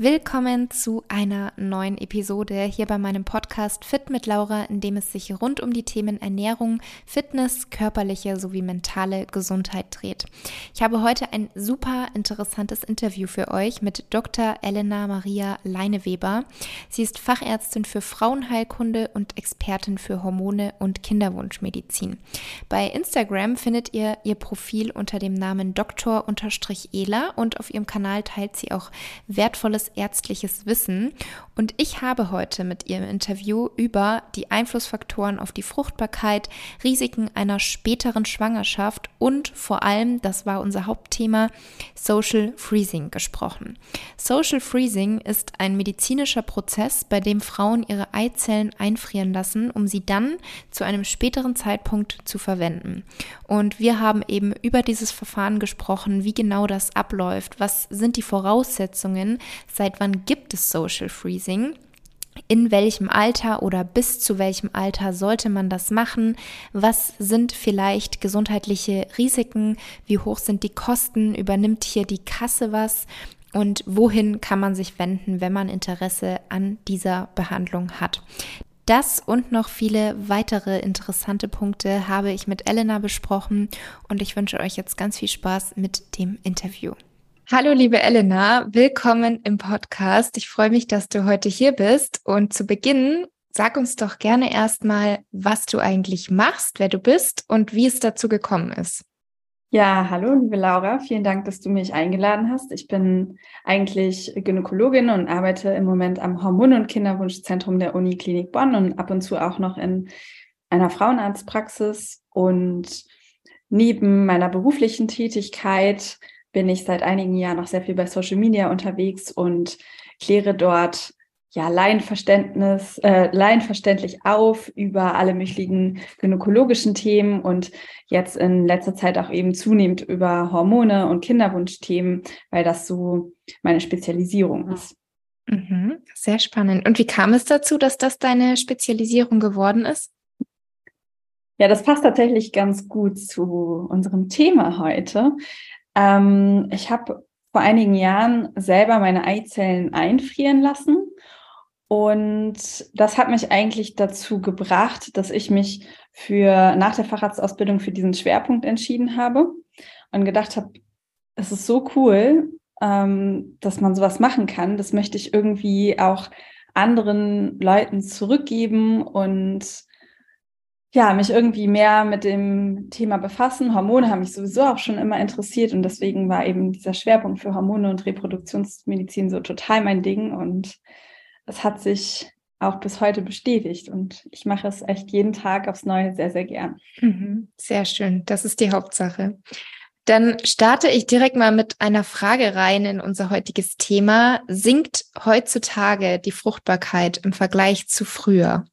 Willkommen zu einer neuen Episode hier bei meinem Podcast Fit mit Laura, in dem es sich rund um die Themen Ernährung, Fitness, körperliche sowie mentale Gesundheit dreht. Ich habe heute ein super interessantes Interview für euch mit Dr. Elena Maria Leineweber. Sie ist Fachärztin für Frauenheilkunde und Expertin für Hormone und Kinderwunschmedizin. Bei Instagram findet ihr ihr Profil unter dem Namen Dr.Ela und auf ihrem Kanal teilt sie auch wertvolles ärztliches Wissen. Und ich habe heute mit ihr im Interview über die Einflussfaktoren auf die Fruchtbarkeit, Risiken einer späteren Schwangerschaft und vor allem, das war unser Hauptthema, Social Freezing gesprochen. Social Freezing ist ein medizinischer Prozess, bei dem Frauen ihre Eizellen einfrieren lassen, um sie dann zu einem späteren Zeitpunkt zu verwenden. Und wir haben eben über dieses Verfahren gesprochen, wie genau das abläuft, was sind die Voraussetzungen, seit wann gibt es Social Freezing in welchem Alter oder bis zu welchem Alter sollte man das machen? Was sind vielleicht gesundheitliche Risiken? Wie hoch sind die Kosten? Übernimmt hier die Kasse was? Und wohin kann man sich wenden, wenn man Interesse an dieser Behandlung hat? Das und noch viele weitere interessante Punkte habe ich mit Elena besprochen und ich wünsche euch jetzt ganz viel Spaß mit dem Interview. Hallo, liebe Elena, willkommen im Podcast. Ich freue mich, dass du heute hier bist. Und zu Beginn, sag uns doch gerne erstmal, was du eigentlich machst, wer du bist und wie es dazu gekommen ist. Ja, hallo, liebe Laura. Vielen Dank, dass du mich eingeladen hast. Ich bin eigentlich Gynäkologin und arbeite im Moment am Hormon- und Kinderwunschzentrum der Uniklinik Bonn und ab und zu auch noch in einer Frauenarztpraxis. Und neben meiner beruflichen Tätigkeit bin ich seit einigen Jahren noch sehr viel bei Social Media unterwegs und kläre dort ja Laienverständnis, äh, laienverständlich auf über alle möglichen gynäkologischen Themen und jetzt in letzter Zeit auch eben zunehmend über Hormone und Kinderwunschthemen, weil das so meine Spezialisierung ist. Mhm, sehr spannend. Und wie kam es dazu, dass das deine Spezialisierung geworden ist? Ja, das passt tatsächlich ganz gut zu unserem Thema heute. Ähm, ich habe vor einigen Jahren selber meine Eizellen einfrieren lassen. Und das hat mich eigentlich dazu gebracht, dass ich mich für nach der Facharztausbildung für diesen Schwerpunkt entschieden habe und gedacht habe, es ist so cool, ähm, dass man sowas machen kann. Das möchte ich irgendwie auch anderen Leuten zurückgeben und ja, mich irgendwie mehr mit dem Thema befassen. Hormone haben mich sowieso auch schon immer interessiert und deswegen war eben dieser Schwerpunkt für Hormone und Reproduktionsmedizin so total mein Ding und es hat sich auch bis heute bestätigt und ich mache es echt jeden Tag aufs Neue sehr, sehr gern. Mhm, sehr schön, das ist die Hauptsache. Dann starte ich direkt mal mit einer Frage rein in unser heutiges Thema. Sinkt heutzutage die Fruchtbarkeit im Vergleich zu früher?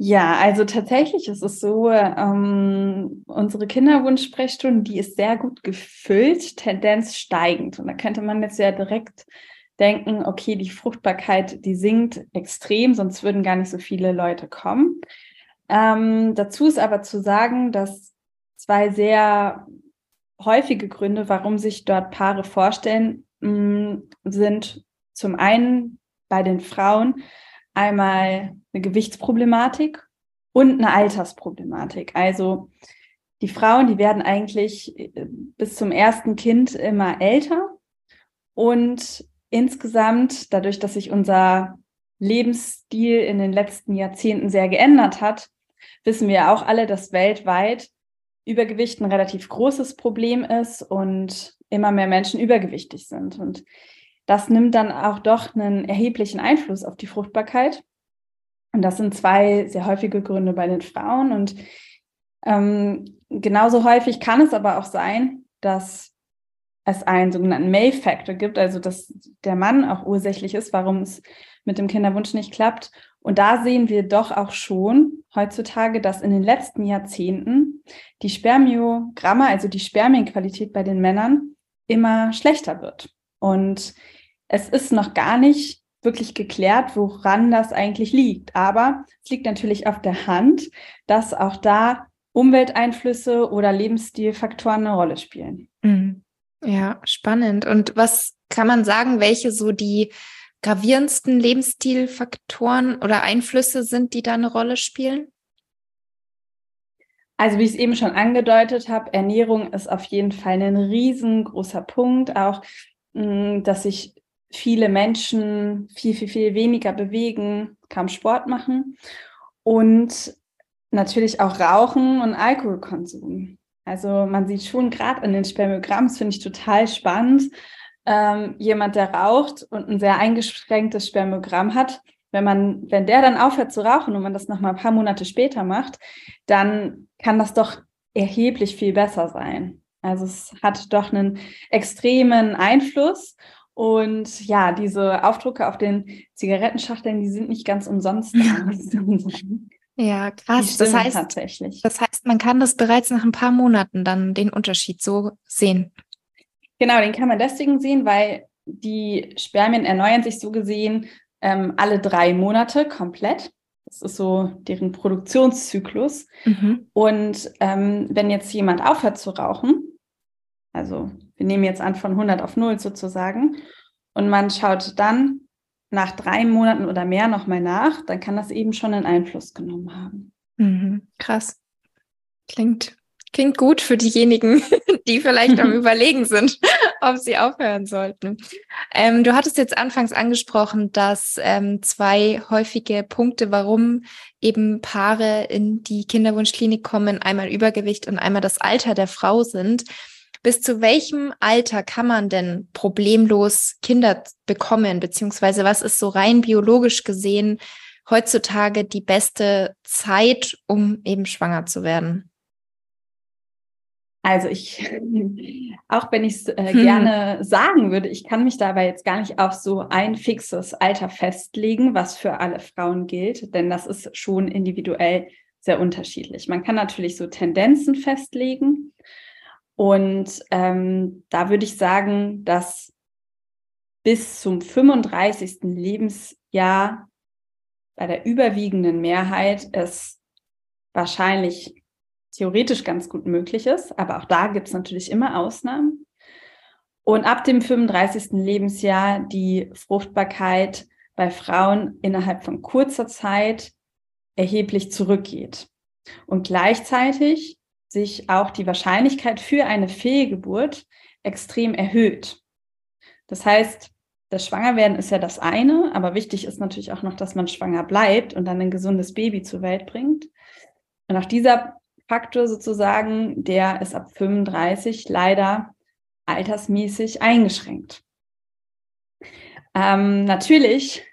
Ja, also tatsächlich ist es so, ähm, unsere Kinderwunschsprechstunde, die ist sehr gut gefüllt, Tendenz steigend. Und da könnte man jetzt ja direkt denken, okay, die Fruchtbarkeit, die sinkt extrem, sonst würden gar nicht so viele Leute kommen. Ähm, dazu ist aber zu sagen, dass zwei sehr häufige Gründe, warum sich dort Paare vorstellen, mh, mm, sind zum einen bei den Frauen, einmal eine Gewichtsproblematik und eine Altersproblematik. Also die Frauen, die werden eigentlich äh, bis zum ersten Kind immer älter und insgesamt, dadurch, dass sich unser Lebensstil in den letzten Jahrzehnten sehr geändert hat, wissen wir auch alle, dass weltweit Übergewicht ein relativ großes Problem ist und immer mehr Menschen übergewichtig sind. Und das nimmt dann auch doch einen erheblichen Einfluss auf die Fruchtbarkeit. Und das sind zwei sehr häufige Gründe bei den Frauen. Und ähm, genauso häufig kann es aber auch sein, dass es einen sogenannten May-Factor gibt, also dass der Mann auch ursächlich ist, warum es mit dem Kinderwunsch nicht klappt. Und da sehen wir doch auch schon heutzutage, dass in den letzten Jahrzehnten die Spermiogramme, also die Spermienqualität bei den Männern, immer schlechter wird. Und es ist noch gar nicht wirklich geklärt, woran das eigentlich liegt. Aber es liegt natürlich auf der Hand, dass auch da Umwelteinflüsse oder Lebensstilfaktoren eine Rolle spielen. Mhm. Ja, spannend. Und was kann man sagen, welche so die gravierendsten Lebensstilfaktoren oder Einflüsse sind, die da eine Rolle spielen? Also wie ich es eben schon angedeutet habe, Ernährung ist auf jeden Fall ein riesengroßer Punkt. Auch, mm, dass sich viele Menschen viel, viel, viel weniger bewegen, kaum Sport machen und natürlich auch Rauchen und Alkoholkonsum. Also man sieht schon gerade in den Spermogramms, finde ich total spannend, ähm, jemand, der raucht und ein sehr eingeschränktes Spermogramm hat, wenn man, wenn der dann aufhört zu rauchen und man das noch mal ein paar Monate später macht, dann kann das doch erheblich viel besser sein. Also es hat doch einen extremen Einfluss. Und ja, diese Aufdrucke auf den Zigarettenschachteln, die sind nicht ganz umsonst. ja, krass. Das heißt, tatsächlich. das heißt, man kann das bereits nach ein paar Monaten dann den Unterschied so sehen. Genau, den kann man deswegen sehen, weil die Spermien erneuern sich so gesehen ähm, alle drei Monate komplett. Das ist so deren Produktionszyklus. Mhm. Und ähm, wenn jetzt jemand aufhört zu rauchen, also wir nehmen jetzt an von 100 auf 0 sozusagen, und man schaut dann nach drei Monaten oder mehr nochmal nach, dann kann das eben schon einen Einfluss genommen haben. Mhm. Krass. Klingt Klingt gut für diejenigen, die vielleicht am Überlegen sind, ob sie aufhören sollten. Ähm, du hattest jetzt anfangs angesprochen, dass ähm, zwei häufige Punkte, warum eben Paare in die Kinderwunschklinik kommen, einmal Übergewicht und einmal das Alter der Frau sind. Bis zu welchem Alter kann man denn problemlos Kinder bekommen? Beziehungsweise was ist so rein biologisch gesehen heutzutage die beste Zeit, um eben schwanger zu werden? Also ich, auch wenn ich es äh, hm. gerne sagen würde, ich kann mich dabei jetzt gar nicht auf so ein fixes Alter festlegen, was für alle Frauen gilt, denn das ist schon individuell sehr unterschiedlich. Man kann natürlich so Tendenzen festlegen und ähm, da würde ich sagen, dass bis zum 35. Lebensjahr bei der überwiegenden Mehrheit es wahrscheinlich theoretisch ganz gut möglich ist, aber auch da gibt es natürlich immer Ausnahmen. Und ab dem 35. Lebensjahr die Fruchtbarkeit bei Frauen innerhalb von kurzer Zeit erheblich zurückgeht. Und gleichzeitig sich auch die Wahrscheinlichkeit für eine Fehlgeburt extrem erhöht. Das heißt, das Schwangerwerden ist ja das eine, aber wichtig ist natürlich auch noch, dass man schwanger bleibt und dann ein gesundes Baby zur Welt bringt. Und auch dieser Faktor sozusagen, der ist ab 35 leider altersmäßig eingeschränkt. Ähm, natürlich,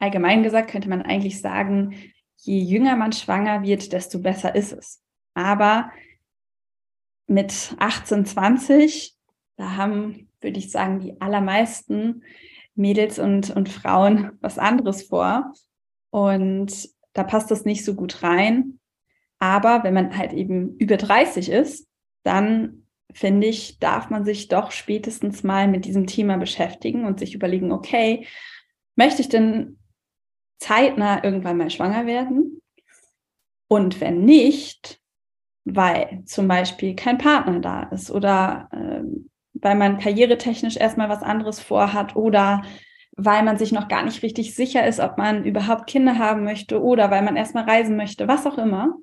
allgemein gesagt, könnte man eigentlich sagen, je jünger man schwanger wird, desto besser ist es. Aber mit 18, 20, da haben, würde ich sagen, die allermeisten Mädels und, und Frauen was anderes vor. Und da passt das nicht so gut rein. Aber wenn man halt eben über 30 ist, dann finde ich, darf man sich doch spätestens mal mit diesem Thema beschäftigen und sich überlegen, okay, möchte ich denn zeitnah irgendwann mal schwanger werden? Und wenn nicht, weil zum Beispiel kein Partner da ist oder äh, weil man karrieretechnisch erstmal was anderes vorhat oder weil man sich noch gar nicht richtig sicher ist, ob man überhaupt Kinder haben möchte oder weil man erstmal reisen möchte, was auch immer,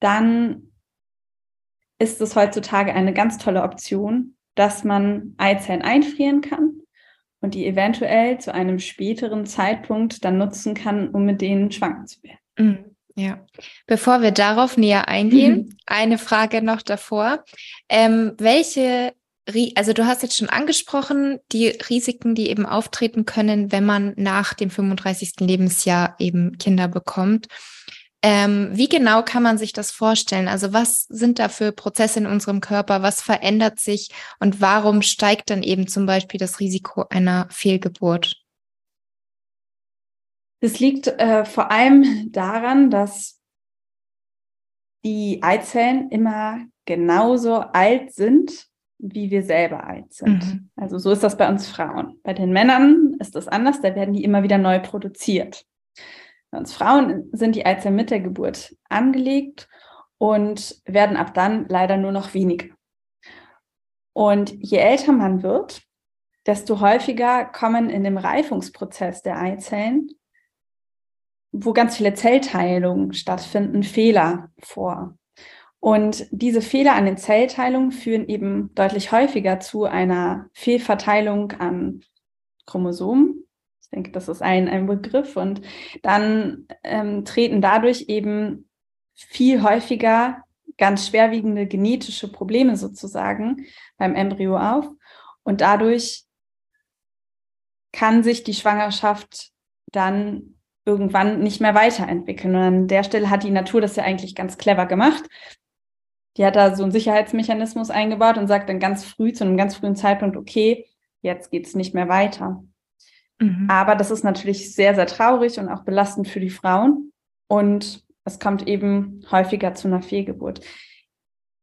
dann ist es heutzutage eine ganz tolle Option, dass man Eizellen einfrieren kann und die eventuell zu einem späteren Zeitpunkt dann nutzen kann, um mit denen schwanger zu werden. Mhm. Ja, bevor wir darauf näher eingehen, mhm. eine Frage noch davor. Ähm, welche, also du hast jetzt schon angesprochen, die Risiken, die eben auftreten können, wenn man nach dem 35. Lebensjahr eben Kinder bekommt. Ähm, wie genau kann man sich das vorstellen? Also was sind da für Prozesse in unserem Körper? Was verändert sich? Und warum steigt dann eben zum Beispiel das Risiko einer Fehlgeburt? Das liegt äh, vor allem daran, dass die Eizellen immer genauso alt sind, wie wir selber alt sind. Mhm. Also so ist das bei uns Frauen. Bei den Männern ist das anders, da werden die immer wieder neu produziert. Bei uns Frauen sind die Eizellen mit der Geburt angelegt und werden ab dann leider nur noch weniger. Und je älter man wird, desto häufiger kommen in dem Reifungsprozess der Eizellen, wo ganz viele Zellteilungen stattfinden, Fehler vor. Und diese Fehler an den Zellteilungen führen eben deutlich häufiger zu einer Fehlverteilung an Chromosomen. Ich denke, das ist ein, ein Begriff. Und dann ähm, treten dadurch eben viel häufiger ganz schwerwiegende genetische Probleme sozusagen beim Embryo auf. Und dadurch kann sich die Schwangerschaft dann irgendwann nicht mehr weiterentwickeln. Und an der Stelle hat die Natur das ja eigentlich ganz clever gemacht. Die hat da so einen Sicherheitsmechanismus eingebaut und sagt dann ganz früh, zu einem ganz frühen Zeitpunkt, okay, jetzt geht es nicht mehr weiter. Mhm. Aber das ist natürlich sehr, sehr traurig und auch belastend für die Frauen. Und es kommt eben häufiger zu einer Fehlgeburt.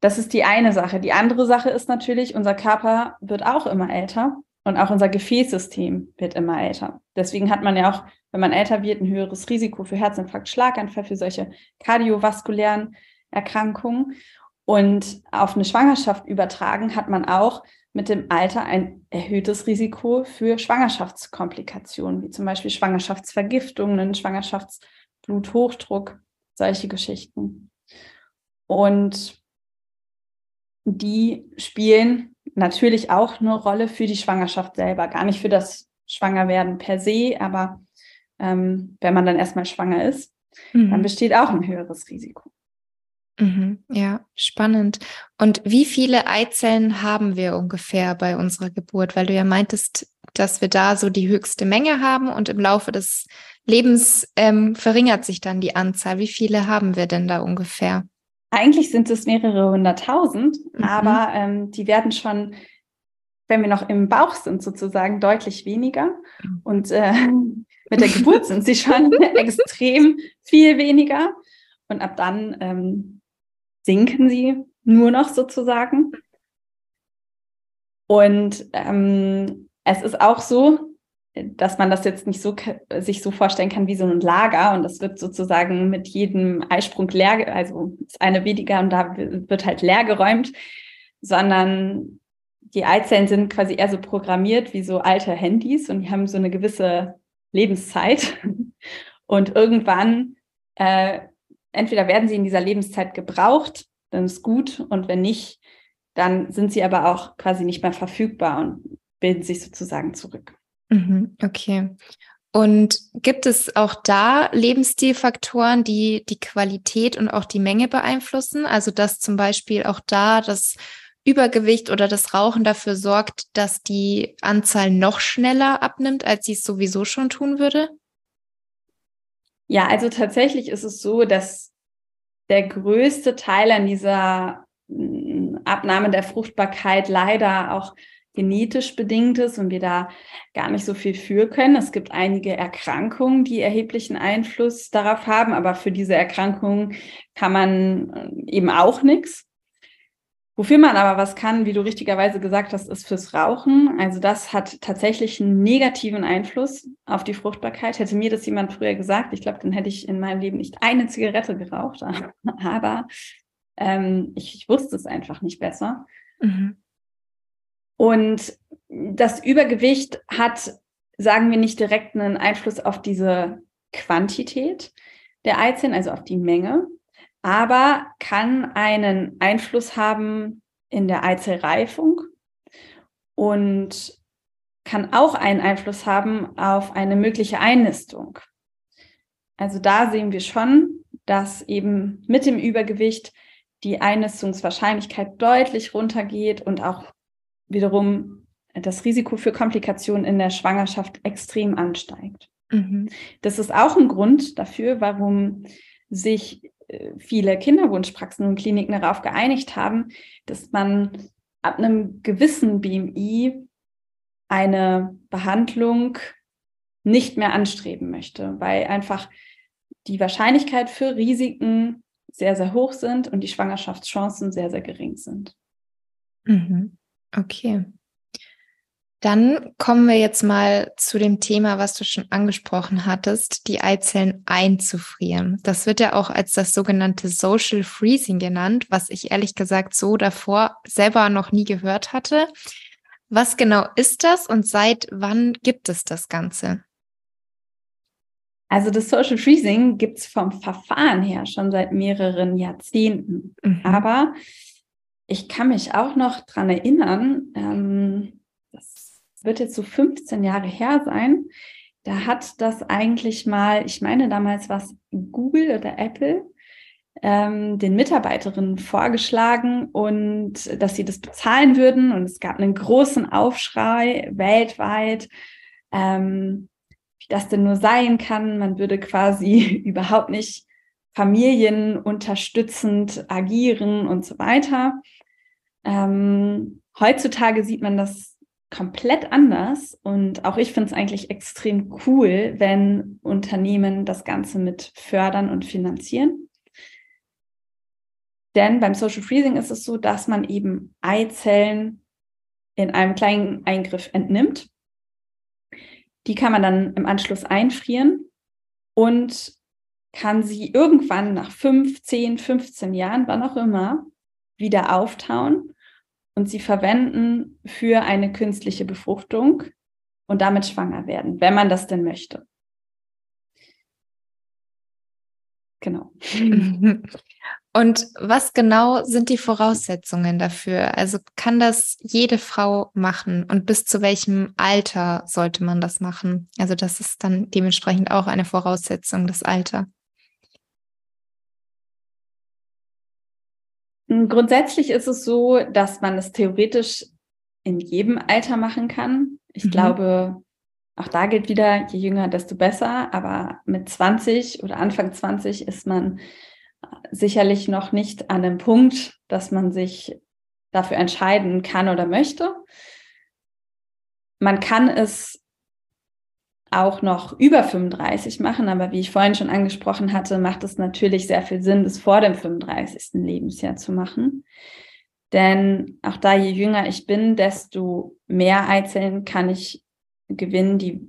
Das ist die eine Sache. Die andere Sache ist natürlich, unser Körper wird auch immer älter und auch unser Gefäßsystem wird immer älter. Deswegen hat man ja auch, wenn man älter wird, ein höheres Risiko für Herzinfarkt, Schlaganfall, für solche kardiovaskulären Erkrankungen. Und auf eine Schwangerschaft übertragen hat man auch mit dem Alter ein erhöhtes Risiko für Schwangerschaftskomplikationen, wie zum Beispiel Schwangerschaftsvergiftungen, Schwangerschaftsbluthochdruck, solche Geschichten. Und die spielen natürlich auch eine Rolle für die Schwangerschaft selber, gar nicht für das Schwangerwerden per se, aber ähm, wenn man dann erstmal schwanger ist, mhm. dann besteht auch ein höheres Risiko. Mhm, ja, spannend. Und wie viele Eizellen haben wir ungefähr bei unserer Geburt? Weil du ja meintest, dass wir da so die höchste Menge haben und im Laufe des Lebens ähm, verringert sich dann die Anzahl. Wie viele haben wir denn da ungefähr? Eigentlich sind es mehrere hunderttausend, mhm. aber ähm, die werden schon, wenn wir noch im Bauch sind, sozusagen deutlich weniger. Mhm. Und äh, mit der Geburt sind sie schon extrem viel weniger. Und ab dann ähm, sinken sie nur noch sozusagen. Und ähm, es ist auch so, dass man das jetzt nicht so sich so vorstellen kann wie so ein Lager und das wird sozusagen mit jedem Eisprung leer, also ist eine weniger und da wird halt leer geräumt, sondern die Eizellen sind quasi eher so programmiert wie so alte Handys und die haben so eine gewisse Lebenszeit und irgendwann äh, entweder werden sie in dieser Lebenszeit gebraucht, dann ist gut und wenn nicht, dann sind sie aber auch quasi nicht mehr verfügbar und bilden sich sozusagen zurück. Mhm, okay. Und gibt es auch da Lebensstilfaktoren, die die Qualität und auch die Menge beeinflussen? Also dass zum Beispiel auch da das Übergewicht oder das Rauchen dafür sorgt, dass die Anzahl noch schneller abnimmt, als sie es sowieso schon tun würde? Ja, also tatsächlich ist es so, dass der größte Teil an dieser mm, Abnahme der Fruchtbarkeit leider auch genetisch bedingt ist und wir da gar nicht so viel für können. Es gibt einige Erkrankungen, die erheblichen Einfluss darauf haben, aber für diese Erkrankungen kann man äh, eben auch nichts. Wofür man aber was kann, wie du richtigerweise gesagt hast, ist fürs Rauchen. Also das hat tatsächlich einen negativen Einfluss auf die Fruchtbarkeit. Hätte mir das jemand früher gesagt, ich glaube, dann hätte ich in meinem Leben nicht eine Zigarette geraucht. Aber ähm, ich, ich wusste es einfach nicht besser. Mhm. Und das Übergewicht hat, sagen wir nicht direkt einen Einfluss auf diese Quantität der Eizellen, also auf die Menge, aber kann einen Einfluss haben in der Eizellreifung und kann auch einen Einfluss haben auf eine mögliche Einnistung. Also da sehen wir schon, dass eben mit dem Übergewicht die Einnistungswahrscheinlichkeit deutlich runtergeht und auch wiederum das Risiko für Komplikationen in der Schwangerschaft extrem ansteigt. Mhm. Das ist auch ein Grund dafür, warum sich äh, viele Kinderwunschpraxen und Kliniken darauf geeinigt haben, dass man ab einem gewissen BMI eine Behandlung nicht mehr anstreben möchte, weil einfach die Wahrscheinlichkeit für Risiken sehr, sehr hoch sind und die Schwangerschaftschancen sehr, sehr gering sind. Mhm. Okay. Dann kommen wir jetzt mal zu dem Thema, was du schon angesprochen hattest, die Eizellen einzufrieren. Das wird ja auch als das sogenannte Social Freezing genannt, was ich ehrlich gesagt so davor selber noch nie gehört hatte. Was genau ist das und seit wann gibt es das Ganze? Also das Social Freezing gibt es vom Verfahren her schon seit mehreren Jahrzehnten. Mhm. Aber ich kann mich auch noch daran erinnern, ähm, das wird jetzt so 15 Jahre her sein, da hat das eigentlich mal, ich meine damals war es Google oder Apple, ähm, den Mitarbeiterinnen vorgeschlagen und dass sie das bezahlen würden. Und es gab einen großen Aufschrei weltweit. Ähm, wie das denn nur sein kann. Man würde quasi überhaupt nicht familienunterstützend agieren und so weiter. Ähm, heutzutage sieht man das komplett anders und auch ich finde es eigentlich extrem cool, wenn Unternehmen das Ganze mit fördern und finanzieren. Denn beim Social Freezing ist es so, dass man eben Eizellen in einem kleinen Eingriff entnimmt die kann man dann im Anschluss einfrieren und kann sie irgendwann nach 5, 10, 15 Jahren, wann auch immer, wieder auftauen und sie verwenden für eine künstliche Befruchtung und damit schwanger werden, wenn man das denn möchte. Genau. Und was genau sind die Voraussetzungen dafür? Also kann das jede Frau machen und bis zu welchem Alter sollte man das machen? Also das ist dann dementsprechend auch eine Voraussetzung, das Alter. Grundsätzlich ist es so, dass man es theoretisch in jedem Alter machen kann. Ich mhm. glaube, auch da gilt wieder, je jünger, desto besser. Aber mit 20 oder Anfang 20 ist man sicherlich noch nicht an dem Punkt, dass man sich dafür entscheiden kann oder möchte. Man kann es auch noch über 35 machen, aber wie ich vorhin schon angesprochen hatte, macht es natürlich sehr viel Sinn, das vor dem 35. Lebensjahr zu machen. Denn auch da, je jünger ich bin, desto mehr Eizellen kann ich gewinnen, die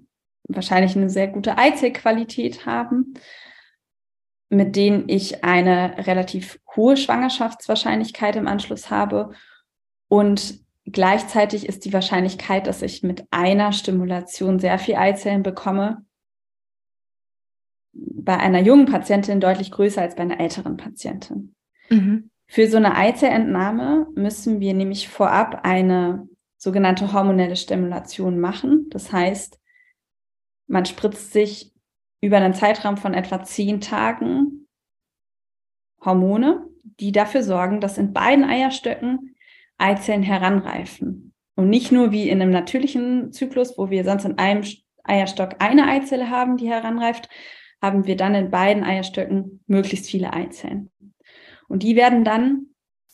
wahrscheinlich eine sehr gute Eizellqualität haben mit denen ich eine relativ hohe Schwangerschaftswahrscheinlichkeit im Anschluss habe. Und gleichzeitig ist die Wahrscheinlichkeit, dass ich mit einer Stimulation sehr viel Eizellen bekomme, bei einer jungen Patientin deutlich größer als bei einer älteren Patientin. Mhm. Für so eine Eizellentnahme müssen wir nämlich vorab eine sogenannte hormonelle Stimulation machen. Das heißt, man spritzt sich über einen Zeitraum von etwa zehn Tagen Hormone, die dafür sorgen, dass in beiden Eierstöcken Eizellen heranreifen. Und nicht nur wie in einem natürlichen Zyklus, wo wir sonst in einem Eierstock eine Eizelle haben, die heranreift, haben wir dann in beiden Eierstöcken möglichst viele Eizellen. Und die werden dann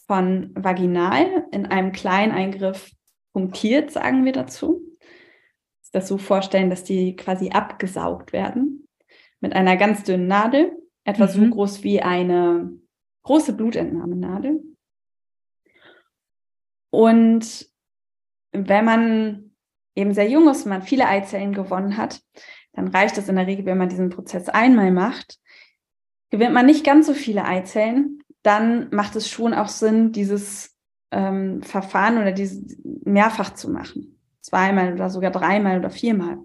von vaginal in einem kleinen Eingriff punktiert, sagen wir dazu. Das so vorstellen, dass die quasi abgesaugt werden mit einer ganz dünnen Nadel, etwa mhm. so groß wie eine große Blutentnahmenadel. Und wenn man eben sehr jung ist und man viele Eizellen gewonnen hat, dann reicht es in der Regel, wenn man diesen Prozess einmal macht. Gewinnt man nicht ganz so viele Eizellen, dann macht es schon auch Sinn, dieses ähm, Verfahren oder dieses mehrfach zu machen. Zweimal oder sogar dreimal oder viermal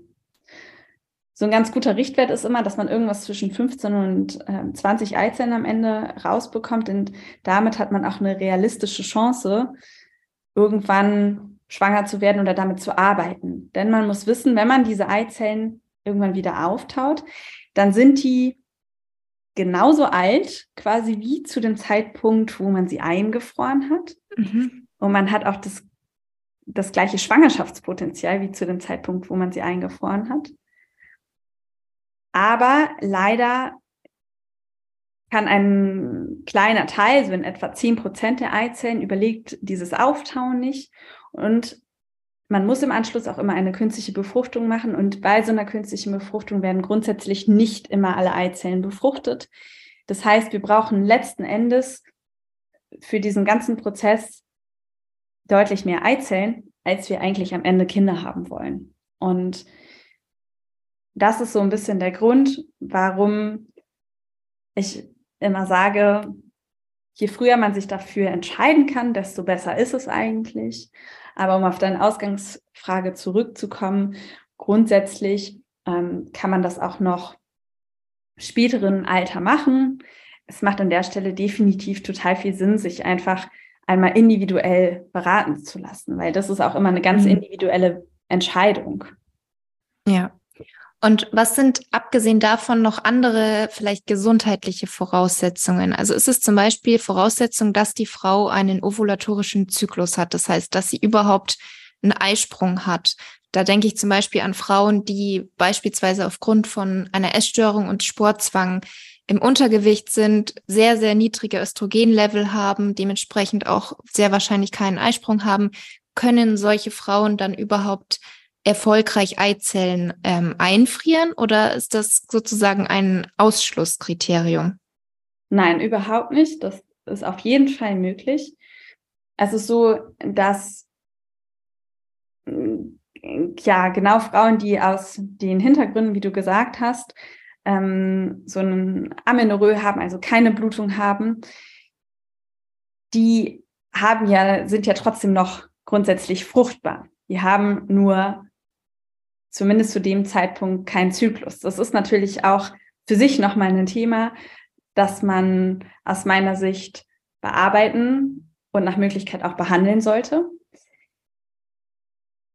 so ein ganz guter Richtwert ist immer, dass man irgendwas zwischen 15 und äh, 20 Eizellen am Ende rausbekommt. Und damit hat man auch eine realistische Chance, irgendwann schwanger zu werden oder damit zu arbeiten. Denn man muss wissen, wenn man diese Eizellen irgendwann wieder auftaut, dann sind die genauso alt, quasi wie zu dem Zeitpunkt, wo man sie eingefroren hat. Mhm. Und man hat auch das, das gleiche Schwangerschaftspotenzial wie zu dem Zeitpunkt, wo man sie eingefroren hat. Aber leider kann ein kleiner Teil, so in etwa 10 Prozent der Eizellen, überlegt dieses Auftauen nicht. Und man muss im Anschluss auch immer eine künstliche Befruchtung machen. Und bei so einer künstlichen Befruchtung werden grundsätzlich nicht immer alle Eizellen befruchtet. Das heißt, wir brauchen letzten Endes für diesen ganzen Prozess deutlich mehr Eizellen, als wir eigentlich am Ende Kinder haben wollen. Und das ist so ein bisschen der Grund, warum ich immer sage, je früher man sich dafür entscheiden kann, desto besser ist es eigentlich. Aber um auf deine Ausgangsfrage zurückzukommen, grundsätzlich ähm, kann man das auch noch späteren Alter machen. Es macht an der Stelle definitiv total viel Sinn, sich einfach einmal individuell beraten zu lassen, weil das ist auch immer eine ganz mhm. individuelle Entscheidung. Ja. Und was sind abgesehen davon noch andere vielleicht gesundheitliche Voraussetzungen? Also ist es zum Beispiel Voraussetzung, dass die Frau einen ovulatorischen Zyklus hat, das heißt, dass sie überhaupt einen Eisprung hat. Da denke ich zum Beispiel an Frauen, die beispielsweise aufgrund von einer Essstörung und Sportzwang im Untergewicht sind, sehr, sehr niedrige Östrogenlevel haben, dementsprechend auch sehr wahrscheinlich keinen Eisprung haben, können solche Frauen dann überhaupt erfolgreich Eizellen ähm, einfrieren oder ist das sozusagen ein Ausschlusskriterium? Nein, überhaupt nicht. Das ist auf jeden Fall möglich. Es ist so, dass ja genau Frauen, die aus den Hintergründen, wie du gesagt hast, ähm, so einen Amenorrhoe haben, also keine Blutung haben, die haben ja, sind ja trotzdem noch grundsätzlich fruchtbar. Die haben nur zumindest zu dem Zeitpunkt keinen Zyklus. Das ist natürlich auch für sich nochmal ein Thema, das man aus meiner Sicht bearbeiten und nach Möglichkeit auch behandeln sollte.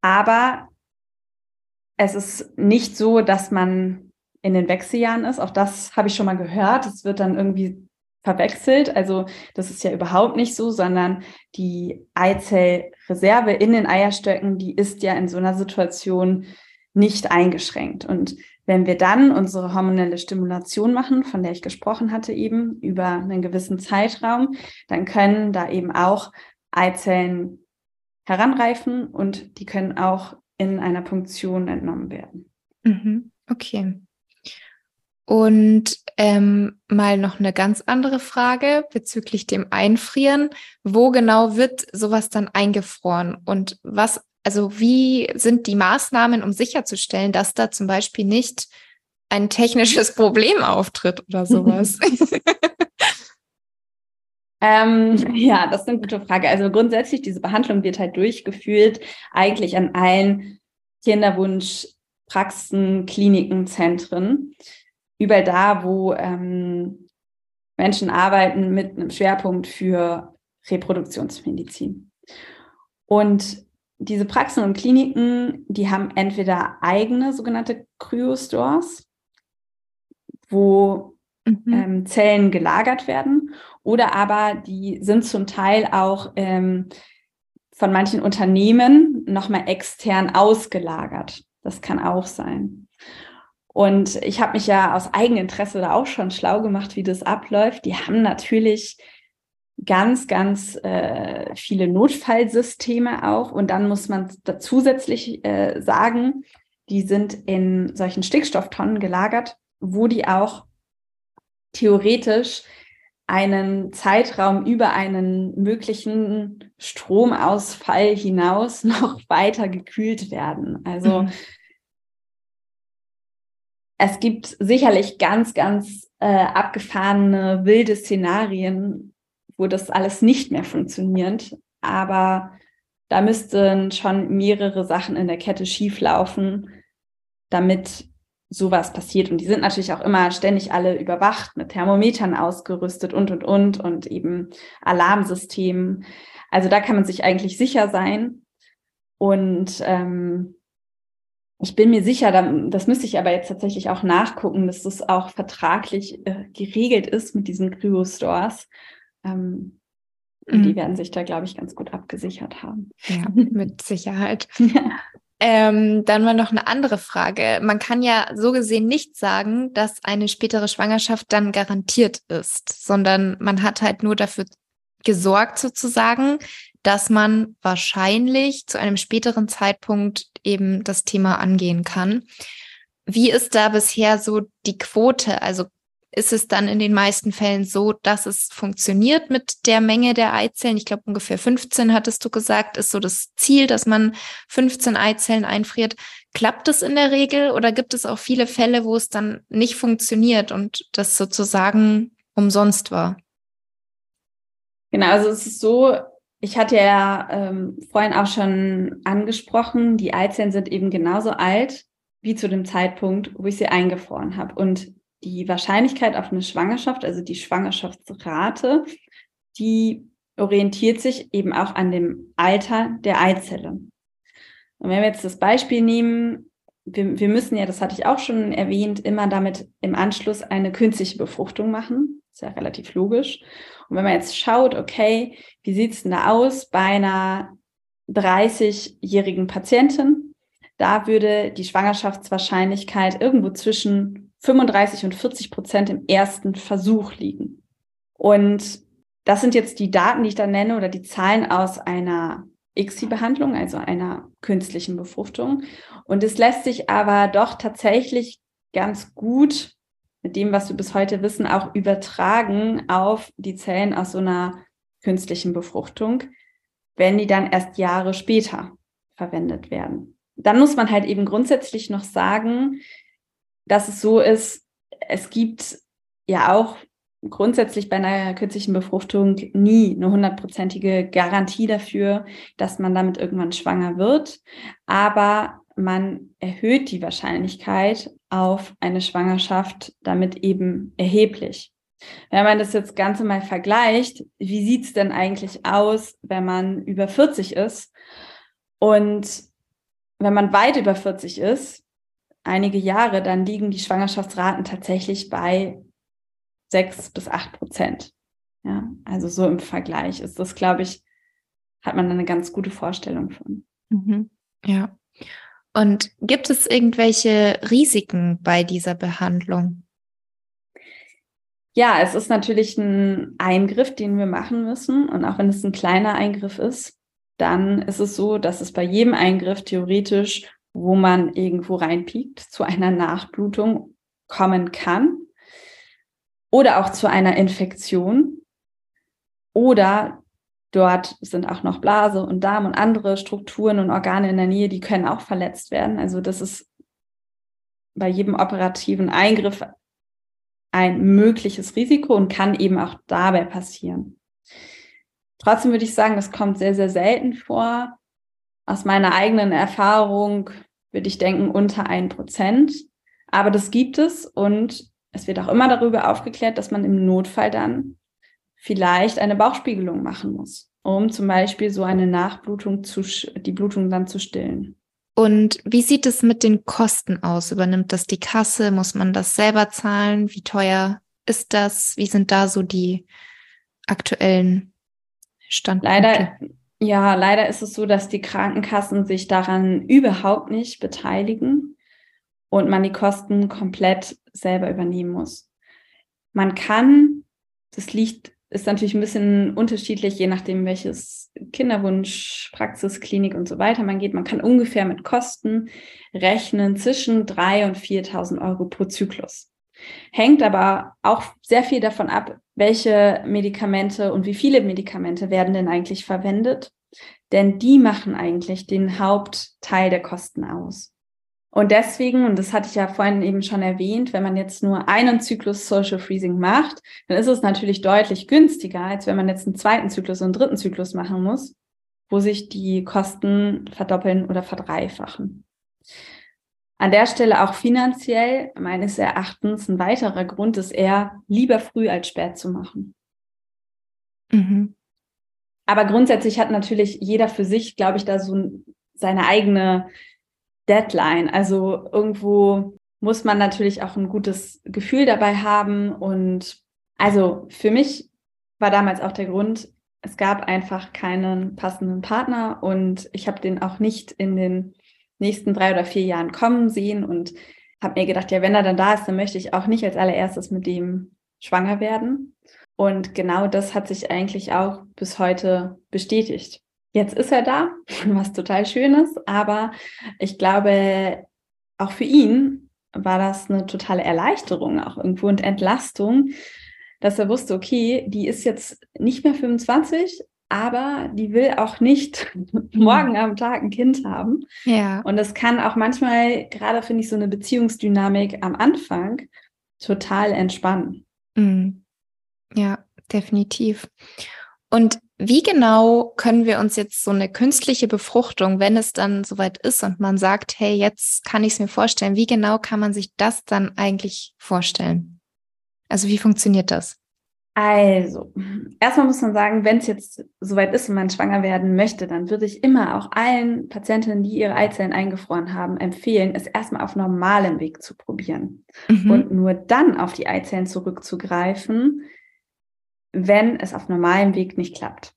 Aber es ist nicht so, dass man in den Wechseljahren ist. Auch das habe ich schon mal gehört. Es wird dann irgendwie verwechselt. Also das ist ja überhaupt nicht so, sondern die Eizellreserve in den Eierstöcken, die ist ja in so einer Situation nicht eingeschränkt. Und wenn wir dann unsere hormonelle Stimulation machen, von der ich gesprochen hatte eben, über einen gewissen Zeitraum, dann können da eben auch Eizellen heranreifen und die können auch in einer Punktion entnommen werden. Mhm. Okay. Und ähm, mal noch eine ganz andere Frage bezüglich dem Einfrieren. Wo genau wird sowas dann eingefroren? Und was, also wie sind die Maßnahmen, um sicherzustellen, dass da zum Beispiel nicht ein technisches Problem auftritt oder sowas? ähm, ja, das ist eine gute Frage. Also grundsätzlich, diese Behandlung wird halt durchgeführt, eigentlich an allen Kinderwunschpraxen, Kliniken, Zentren überall da, wo ähm, Menschen arbeiten mit einem Schwerpunkt für Reproduktionsmedizin. Und diese Praxen und Kliniken, die haben entweder eigene sogenannte Cryostores, wo mhm. ähm, Zellen gelagert werden, oder aber die sind zum Teil auch ähm, von manchen Unternehmen nochmal extern ausgelagert. Das kann auch sein. Und ich habe mich ja aus Eigeninteresse da auch schon schlau gemacht, wie das abläuft. Die haben natürlich ganz, ganz äh, viele Notfallsysteme auch. Und dann muss man da zusätzlich äh, sagen, die sind in solchen Stickstofftonnen gelagert, wo die auch theoretisch einen Zeitraum über einen möglichen Stromausfall hinaus noch weiter gekühlt werden. Also mhm es gibt sicherlich ganz, ganz äh, abgefahrene, wilde Szenarien, wo das alles nicht mehr funktioniert. Aber da müssten schon mehrere Sachen in der Kette schieflaufen, damit sowas passiert. Und die sind natürlich auch immer ständig alle überwacht, mit Thermometern ausgerüstet und, und, und, und eben Alarmsystemen. Also da kann man sich eigentlich sicher sein. Und ähm, ich bin mir sicher, das müsste ich aber jetzt tatsächlich auch nachgucken, dass das auch vertraglich äh, geregelt ist mit diesen Cryo-Stores. Ähm, mhm. Die werden sich da, glaube ich, ganz gut abgesichert haben. Ja, mit Sicherheit. Ja. Ähm, dann mal noch eine andere Frage. Man kann ja so gesehen nicht sagen, dass eine spätere Schwangerschaft dann garantiert ist, sondern man hat halt nur dafür gesorgt sozusagen, dass man wahrscheinlich zu einem späteren Zeitpunkt eben das Thema angehen kann. Wie ist da bisher so die Quote? Also ist es dann in den meisten Fällen so, dass es funktioniert mit der Menge der Eizellen. Ich glaube, ungefähr 15 hattest du gesagt, ist so das Ziel, dass man 15 Eizellen einfriert. Klappt es in der Regel oder gibt es auch viele Fälle, wo es dann nicht funktioniert und das sozusagen umsonst war? Genau, also es ist so, ich hatte ja ähm, vorhin auch schon angesprochen, die Eizellen sind eben genauso alt wie zu dem Zeitpunkt, wo ich sie eingefroren habe. Und die Wahrscheinlichkeit auf eine Schwangerschaft, also die Schwangerschaftsrate, die orientiert sich eben auch an dem Alter der Eizelle. Und wenn wir jetzt das Beispiel nehmen, wir, wir müssen ja, das hatte ich auch schon erwähnt, immer damit im Anschluss eine künstliche Befruchtung machen. Ist ja relativ logisch. Und wenn man jetzt schaut, okay, wie sieht es denn da aus bei einer 30-jährigen Patientin? Da würde die Schwangerschaftswahrscheinlichkeit irgendwo zwischen 35 und 40 Prozent im ersten Versuch liegen. Und das sind jetzt die Daten, die ich da nenne oder die Zahlen aus einer ICSI-Behandlung, also einer künstlichen Befruchtung. Und es lässt sich aber doch tatsächlich ganz gut mit dem, was wir bis heute wissen, auch übertragen auf die Zellen aus so einer künstlichen Befruchtung, wenn die dann erst Jahre später verwendet werden. Dann muss man halt eben grundsätzlich noch sagen, dass es so ist, es gibt ja auch grundsätzlich bei einer künstlichen Befruchtung nie eine hundertprozentige Garantie dafür, dass man damit irgendwann schwanger wird. Aber man erhöht die Wahrscheinlichkeit auf eine Schwangerschaft damit eben erheblich. Wenn man das jetzt Ganze mal vergleicht, wie sieht es denn eigentlich aus, wenn man über 40 ist? Und wenn man weit über 40 ist, einige Jahre, dann liegen die Schwangerschaftsraten tatsächlich bei 6 bis 8 Prozent. Ja, also so im Vergleich ist das, glaube ich, hat man eine ganz gute Vorstellung von. Mhm. Ja. Und gibt es irgendwelche Risiken bei dieser Behandlung? Ja, es ist natürlich ein Eingriff, den wir machen müssen. Und auch wenn es ein kleiner Eingriff ist, dann ist es so, dass es bei jedem Eingriff theoretisch, wo man irgendwo reinpiekt, zu einer Nachblutung kommen kann oder auch zu einer Infektion oder Dort sind auch noch Blase und Darm und andere Strukturen und Organe in der Nähe, die können auch verletzt werden. Also das ist bei jedem operativen Eingriff ein mögliches Risiko und kann eben auch dabei passieren. Trotzdem würde ich sagen, das kommt sehr, sehr selten vor. Aus meiner eigenen Erfahrung würde ich denken unter ein Prozent. Aber das gibt es und es wird auch immer darüber aufgeklärt, dass man im Notfall dann vielleicht eine Bauchspiegelung machen muss, um zum Beispiel so eine Nachblutung zu, die Blutung dann zu stillen. Und wie sieht es mit den Kosten aus? Übernimmt das die Kasse? Muss man das selber zahlen? Wie teuer ist das? Wie sind da so die aktuellen Standpunkte? Leider, ja, leider ist es so, dass die Krankenkassen sich daran überhaupt nicht beteiligen und man die Kosten komplett selber übernehmen muss. Man kann, das liegt ist natürlich ein bisschen unterschiedlich, je nachdem, welches Kinderwunsch, Praxis, Klinik und so weiter man geht. Man kann ungefähr mit Kosten rechnen zwischen 3.000 und 4.000 Euro pro Zyklus. Hängt aber auch sehr viel davon ab, welche Medikamente und wie viele Medikamente werden denn eigentlich verwendet. Denn die machen eigentlich den Hauptteil der Kosten aus. Und deswegen, und das hatte ich ja vorhin eben schon erwähnt, wenn man jetzt nur einen Zyklus Social Freezing macht, dann ist es natürlich deutlich günstiger, als wenn man jetzt einen zweiten Zyklus und einen dritten Zyklus machen muss, wo sich die Kosten verdoppeln oder verdreifachen. An der Stelle auch finanziell meines Erachtens ein weiterer Grund ist eher, lieber früh als spät zu machen. Mhm. Aber grundsätzlich hat natürlich jeder für sich, glaube ich, da so seine eigene Deadline. Also irgendwo muss man natürlich auch ein gutes Gefühl dabei haben. Und also für mich war damals auch der Grund, es gab einfach keinen passenden Partner und ich habe den auch nicht in den nächsten drei oder vier Jahren kommen sehen und habe mir gedacht, ja, wenn er dann da ist, dann möchte ich auch nicht als allererstes mit dem schwanger werden. Und genau das hat sich eigentlich auch bis heute bestätigt. Jetzt ist er da, was total schön ist, aber ich glaube, auch für ihn war das eine totale Erleichterung auch irgendwo und Entlastung, dass er wusste, okay, die ist jetzt nicht mehr 25, aber die will auch nicht morgen am Tag ein Kind haben. Ja. Und das kann auch manchmal, gerade finde ich, so eine Beziehungsdynamik am Anfang total entspannen. Mhm. Ja, definitiv. Und wie genau können wir uns jetzt so eine künstliche Befruchtung, wenn es dann soweit ist und man sagt, hey, jetzt kann ich es mir vorstellen, wie genau kann man sich das dann eigentlich vorstellen? Also wie funktioniert das? Also, erstmal muss man sagen, wenn es jetzt soweit ist und man schwanger werden möchte, dann würde ich immer auch allen Patientinnen, die ihre Eizellen eingefroren haben, empfehlen, es erstmal auf normalem Weg zu probieren mhm. und nur dann auf die Eizellen zurückzugreifen, wenn es auf normalem Weg nicht klappt.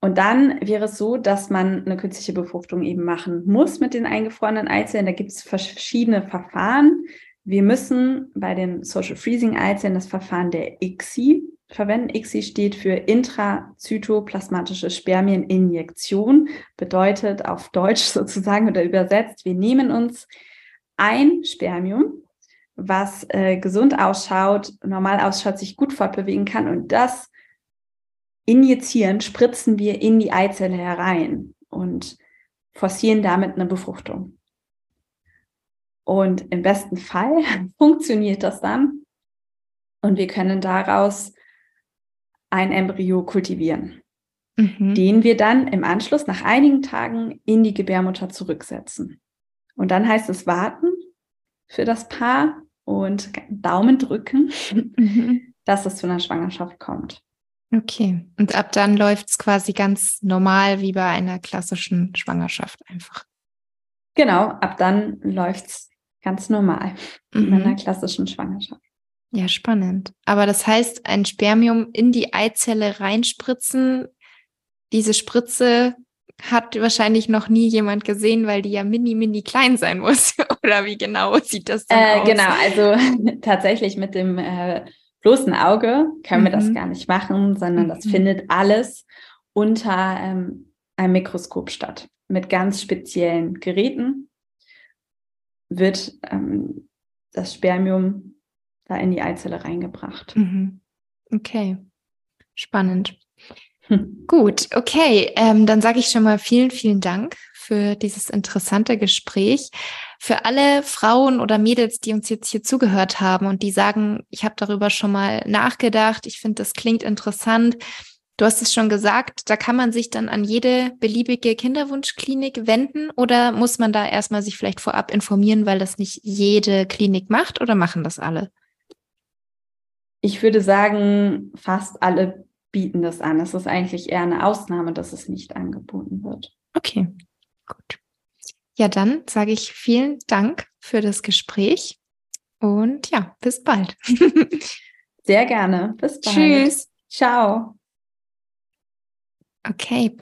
Und dann wäre es so, dass man eine künstliche Befruchtung eben machen muss mit den eingefrorenen Eizellen. Da gibt es verschiedene Verfahren. Wir müssen bei den Social Freezing Eizellen das Verfahren der ICSI verwenden. ICSI steht für intrazytoplasmatische Spermieninjektion, bedeutet auf Deutsch sozusagen oder übersetzt, wir nehmen uns ein Spermium, was äh, gesund ausschaut, normal ausschaut, sich gut fortbewegen kann und das injizieren, spritzen wir in die Eizelle herein und forcieren damit eine Befruchtung. Und im besten Fall funktioniert das dann und wir können daraus ein Embryo kultivieren, mhm. den wir dann im Anschluss nach einigen Tagen in die Gebärmutter zurücksetzen. Und dann heißt es warten für das Paar und Daumen drücken, mhm. dass es zu einer Schwangerschaft kommt. Okay, und ab dann läuft es quasi ganz normal wie bei einer klassischen Schwangerschaft einfach. Genau, ab dann läuft es ganz normal mhm. in einer klassischen Schwangerschaft. Ja, spannend. Aber das heißt, ein Spermium in die Eizelle reinspritzen, diese Spritze hat wahrscheinlich noch nie jemand gesehen, weil die ja mini, mini klein sein muss. Oder wie genau sieht das dann äh, aus? Genau, also tatsächlich mit dem äh, bloßen Auge können mhm. wir das mhm. gar nicht machen, sondern das mhm. findet alles unter ähm, einem Mikroskop statt. Mit ganz speziellen Geräten wird ähm, das Spermium da in die Eizelle reingebracht. Mhm. Okay, spannend. Gut, okay. Ähm, dann sage ich schon mal vielen, vielen Dank für dieses interessante Gespräch. Für alle Frauen oder Mädels, die uns jetzt hier zugehört haben und die sagen, ich habe darüber schon mal nachgedacht, ich finde, das klingt interessant. Du hast es schon gesagt, da kann man sich dann an jede beliebige Kinderwunschklinik wenden oder muss man da erstmal sich vielleicht vorab informieren, weil das nicht jede Klinik macht oder machen das alle? Ich würde sagen, fast alle bieten das an. Es ist eigentlich eher eine Ausnahme, dass es nicht angeboten wird. Okay, gut. Ja, dann sage ich vielen Dank für das Gespräch und ja, bis bald. Sehr gerne. Bis bald. Tschüss. Ciao. Okay,